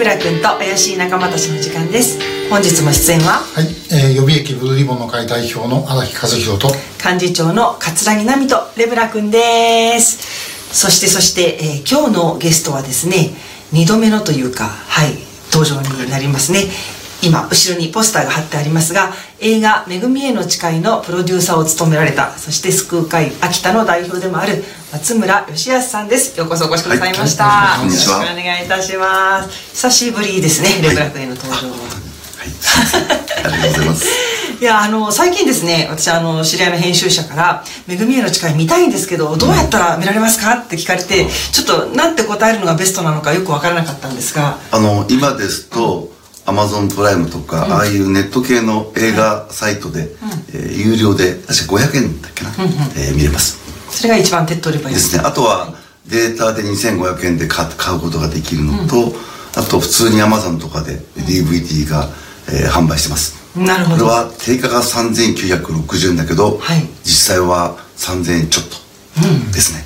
ブラ君と怪しい仲間たちの時間です。本日も出演は？はい、えー、予備役ブルーリボンの会代表の荒木和弘と。幹事長の桂木奈美とレブラ君です。そしてそして、えー今日のゲストはですね2度目のというかはい登場になりますね。今後ろにポスターが貼ってありますが映画「めぐみへの誓い」のプロデューサーを務められたそして救う会秋田の代表でもある松村義康さんです。ようこそお越しくださいました、はいよろしくお願いいたします。久しぶりですね。レブラ君への登場。は、はい、ありがとうございます。いやあの最近ですね私あの知り合いの編集者から「めぐみへの誓い見たいんですけどどうやったら見られますか?」って聞かれてちょっとなんて答えるのがベストなのかよく分からなかったんですが。あの、今ですと、アマゾンプライムとか、ああいうネット系の映画サイトで、えー有料で、確か500円だっけな、えー見れます。それが一番手っ取り早い。ですね。あとは、データで2500円で買買うことができるのと、あと普通にアマゾンとかで DVD が、えー販売してます。なるほど。これは定価が3960円だけど、はい。実際は3000円ちょっとですね。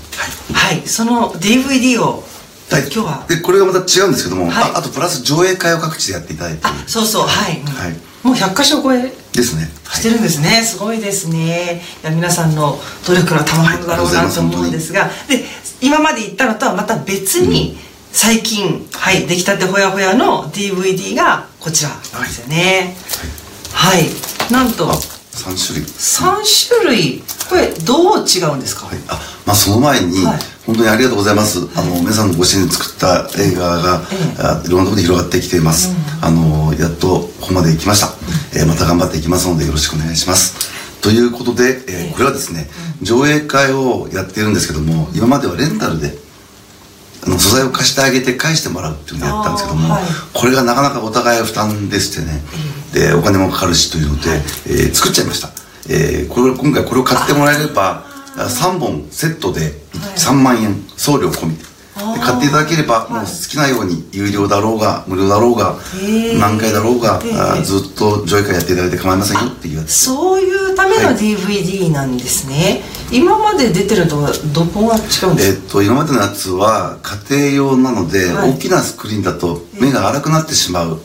はい。はい。その DVD をはい。今日は。でこれがまた違うんですけども、はい。ああとプラス上映会を各地でやっていただいて。あそうそうはい、うん。はい。もう100箇所超え。ですね。してるんですね、すごいですね。いや皆さんの努力の賜物だろうなと思うんですが、で今まで言ったのとはまた別に、最近はい出来たてほやほやの DVD がこちらなんですよね。はい、なんとあ三3種類。3種類。これどう違うんですか、はい、あまあその前に、はい。本当にありがとうございます、あの皆さんのご支援で作った映画が、ええ。あいろんなところで広がってきています、あのやっとここまで来ました、えーまた頑張っていきますのでよろしくお願いします。ということで、えーこれはですね、上映会をやってるんですけども今まではレンタルであの素材を貸してあげて返してもらうっていうのをやったんですけども、はい。これがなかなかお互い負担でしてね、でお金もかかるしというので、えー作っちゃいました、えーこれ今回これを買ってもらえれば3本セットで3万円送料込み買っていただければもう好きなように有料だろうが無料だろうが何回だろうがずっと上映会やっていただいて構いませんよっていうそういうためのはい DVD なんですね、今まで出てるとはどこが違うんですか、えっと今までのやつは家庭用なので、はい。大きなスクリーンだと目が荒くなってしまうの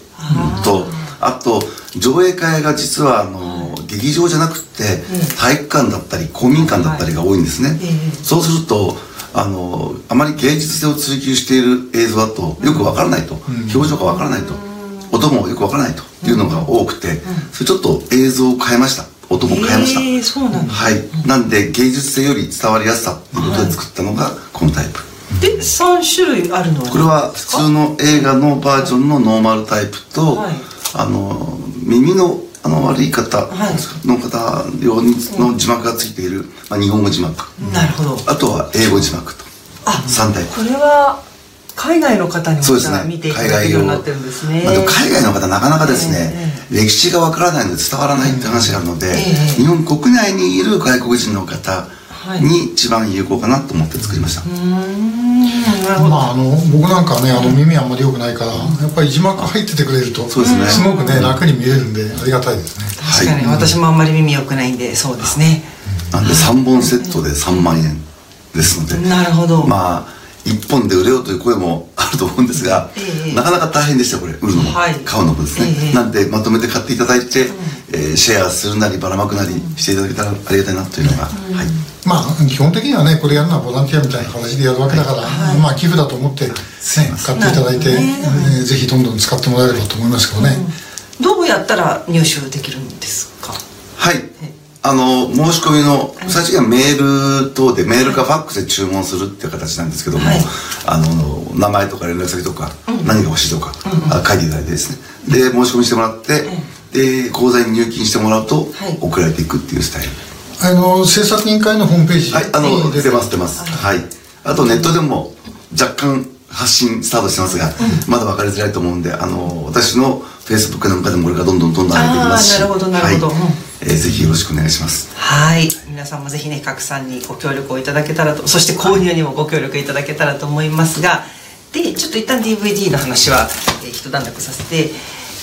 とあと上映会が実はあの、劇場じゃなくて体育館だったり公民館だったりが多いんですね、ええ。そうするとあのあまり芸術性を追求している映像だとよくわからないと、表情がわからないと、音もよくわからないというのが多くて、それちょっと映像を変えました。音も変えました、えーそうなんだ。はい、なんで芸術性より伝わりやすさっていうことで作ったのがこのタイプ、で3種類あるのはこれは普通の映画のバージョンのノーマルタイプと、はいあの耳のあの悪い方はい。の方用にの字幕がついている、まあ、日本語字幕。なるほど。あとは英語字幕と。あ3タイプこれは海外の方にもそうですね。見ていただけるようになってるんですね。まあ、でも海外の方なかなかですね、え歴史がわからないので伝わらないって話があるので、ええ。日本国内にいる外国人の方はいに一番有効かなと思って作りました、うーんなるほど、まああの僕なんかはねあの耳あんまり良くないからやっぱり字幕入っててくれるとそうですね。すごくね楽に見えるんでありがたいですね。確かに、私もあんまり耳良くないんでそうですね。なんで3本セットで3万円ですので、なるほど、まあ1本で売れようという声もあると思うんですが、ええなかなか大変でしたこれ。売るのも、はい。買うのもですね、ええなんでまとめて買っていただいて、えーシェアするなりばらまくなりしていただけたらありがたいなというのが、はいまあ基本的にはねこれやるのはボランティアみたいな形でやるわけだから、まあ寄付だと思って、ね、買っていただいて、ねえーぜひどんどん使ってもらえればと思いますけどね、どうやったら入手できるんですか？はい。あの申し込みの最初にはメール等でメールかファックスで注文するっていう形なんですけども、はい。あの名前とか連絡先とか、何が欲しいとか、あ書いていただいてですね。で申し込みしてもらって、で口座に入金してもらうと、はい。送られていくっていうスタイルあの制作委員会のホームページはい、あの、に出てます、出ます。はい。あと、ネットでも若干発信スタートしてますが、まだ分かりづらいと思うんで、あの、私のフェイスブックなんかでもこれからどんどんどんどん上げていきますし。なるほどなるほどえーぜひよろしくお願いします。はい皆さんもぜひね拡散にご協力をいただけたらとそして購入にもご協力いただけたらと思いますがでちょっと一旦 DVD の話は、えー一段落させて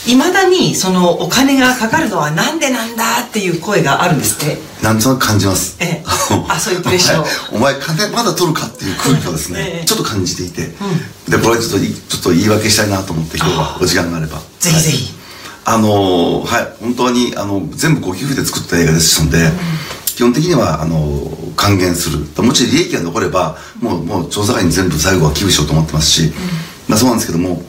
いまだにそのお金がかかるのはなんでなんだっていう声があるんですって？なんとなく感じます。ええ。あそういうプレッシャーを。お前、金まだ取るかっていう空気をですね、ええ。ちょっと感じていて、で、これちょっとい、ちょっと言い訳したいなと思って、今日はお時間があれば。ぜひぜひ。あのーはい、本当に、あの、全部ご寄付で作った映画ですので、基本的には、あのー還元する。もちろん利益が残れば、もう、もう調査会に全部最後は寄付しようと思ってますし、まあそうなんですけども、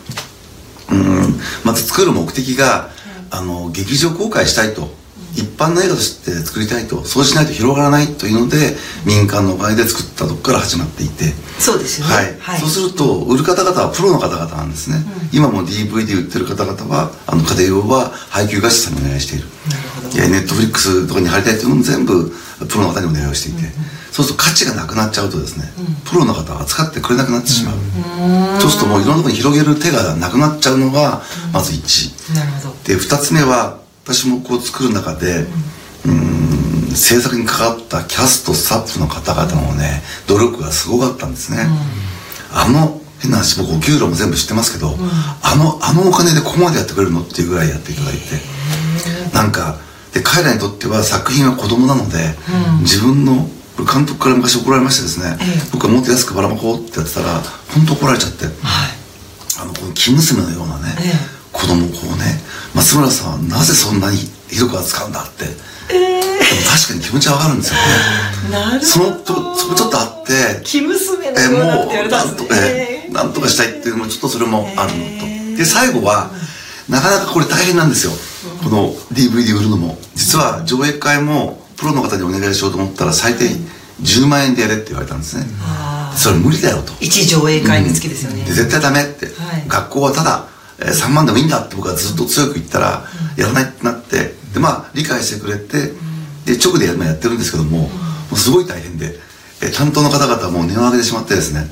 うん、まず作る目的が、あの、劇場公開したいと。一般の映画として作りたいと。そうしないと広がらないというので、民間のお金で作ったとこから始まっていて、そうですよね。はい、そうすると売る方々はプロの方々なんですね、今も DVD 売ってる方々はあの家庭用は配給会社さんにお願いしている。なるほど。いやネットフリックスとかに貼りたいっていうのも全部プロの方にお願いをしていて、そうすると価値がなくなっちゃうとですね、プロの方は扱ってくれなくなってしまう、そうするともういろんなところに広げる手がなくなっちゃうのがまず1、なるほど。で2つ目は私もこう作る中でうーん制作に関わったキャストスタッフの方々のね努力がすごかったんですね、あの変な話僕お給料も全部知ってますけど、あのあのお金でここまでやってくれるのっていうぐらいやっていただいてなんかで彼らにとっては作品は子供なので、自分のこれ監督から昔怒られましてですね、僕はもっと安くばらまこうってやってたら本当怒られちゃって、はい。あのこの生娘のようなね、ええ。子供をこうね松村さんはなぜそんなにひどく扱うんだって、でも確かに気持ちはわかるんですよね。なるそのほどとそこちょっとあって生娘のえようなっても言われたうなんんとですねえなんとかしたいっていうのもちょっとそれもあるのと、えで最後はなかなかこれ大変なんですよ、この DVD 売るのも。実は上映会もプロの方にお願いしようと思ったら最低10万円でやれって言われたんですね。それ無理だよと。一上映会につきですよね、で絶対ダメって、はい。学校はただ、えー3万でもいいんだって僕はずっと強く言ったら、やらないってなって。でまあ理解してくれて、で直でややってるんですけども,、もうすごい大変で、えー担当の方々はもう値を上げてしまってですね、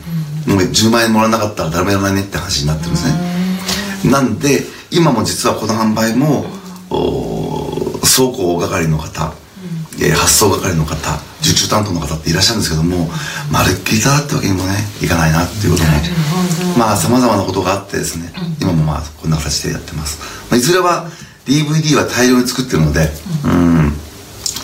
もう10万円もらわなかったら誰もやらないねって話になってるんですね、なんで今も実はこの販売も、お倉庫係の方、えー発送係の方受注担当の方っていらっしゃるんですけども、まるっきりただってわけにもねいかないなっていうこともまあさまざまなことがあってですね、今もまあこんな形でやってます、まあ、いずれは DVD は大量に作ってるのでうん。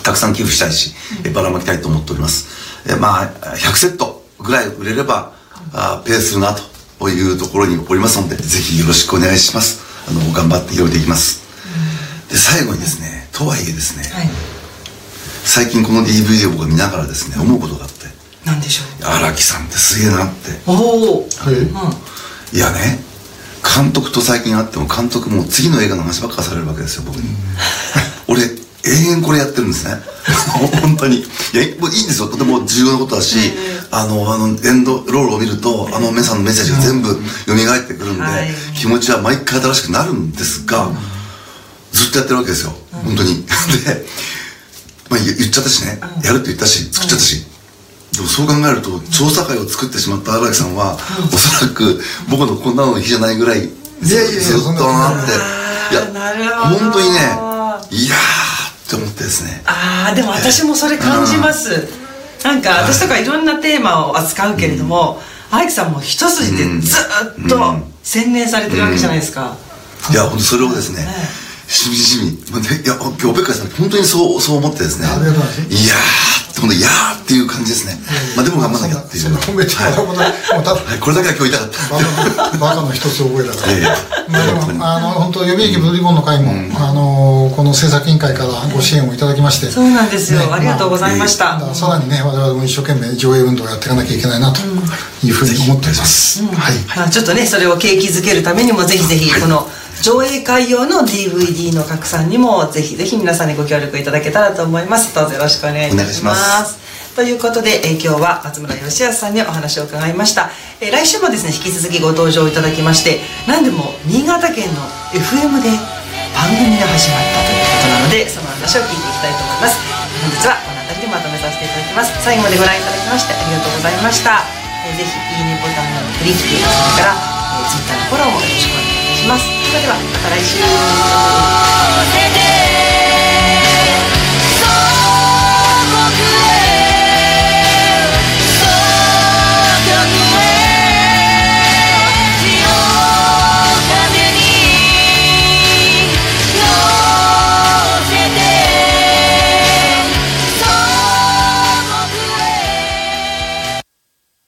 たくさん寄付したいし、えばらまきたいと思っております。えまあ100セットぐらい売れればあペーするなというところにおりますのでぜひよろしくお願いします。あの頑張って広げていきます、で最後にですねとはいえですね、はい最近この DVD を僕が見ながらですね思うことがあって。なんでしょ荒木さんってすげえなって。うおおはい。うん。いやね監督と最近会っても監督もう次の映画の話ばっかされるわけですよ僕に。俺永遠これやってるんですね。本当に。いやもういいんですよ。とても重要なことだし、あのあのエンドロールを見るとあのメさんのメッセージが全部蘇ってくるんで、はい。気持ちは毎回新しくなるんですが、ずっとやってるわけですよ、本当に。で、まあ、言言っちゃったしね、やるって言ったし作っちゃったし、でもそう考えると調査会を作ってしまった荒木さんは、おそらく僕のこんなの日じゃないぐらいずっとなってい。や本当にねいやーって思ってですね。ああでも私もそれ感じます。なんか私とかいろんなテーマを扱うけれどもアイクさんも一筋でずっと専念されてるわけじゃないですか。いや本当それをですね、えしみじみ、まあねいや今日おべっかいさん本当にそうそう思ってですね。ありがとうございますいやーって本当いやーっていう感じですね、まあでも頑張んなきゃっていう。そんな褒めてもらうものない。もうただはい、これだけは今日言いたかった。バカの一つ覚えだから。でもあの本当予備役ブリボンの会も、あのこの制作委員会からご支援をいただきまして。そうなんですよ、ねありがとうございました、さらにね我々も一生懸命上映運動をやっていかなきゃいけないなというふうに思っております、はい。まあ、ちょっとねそれを景気づけるためにもぜひぜひこの上映会用の DVD の拡散にもぜひぜひ皆さんにご協力いただけたらと思います。どうぞよろしくお願いいたします。ということで、えー今日は松村義康さんにお話を伺いました、えー来週もですね引き続きご登場いただきまして何でも新潟県の FM で番組が始まったということなのでその話を聞いていきたいと思います。本日はこの辺りでまとめさせていただきます。最後までご覧いただきましてありがとうございました、えーぜひいいねボタンのクリックそれから、えー、Twitter のフォローもよろしくお願いいたします。それではまた来週「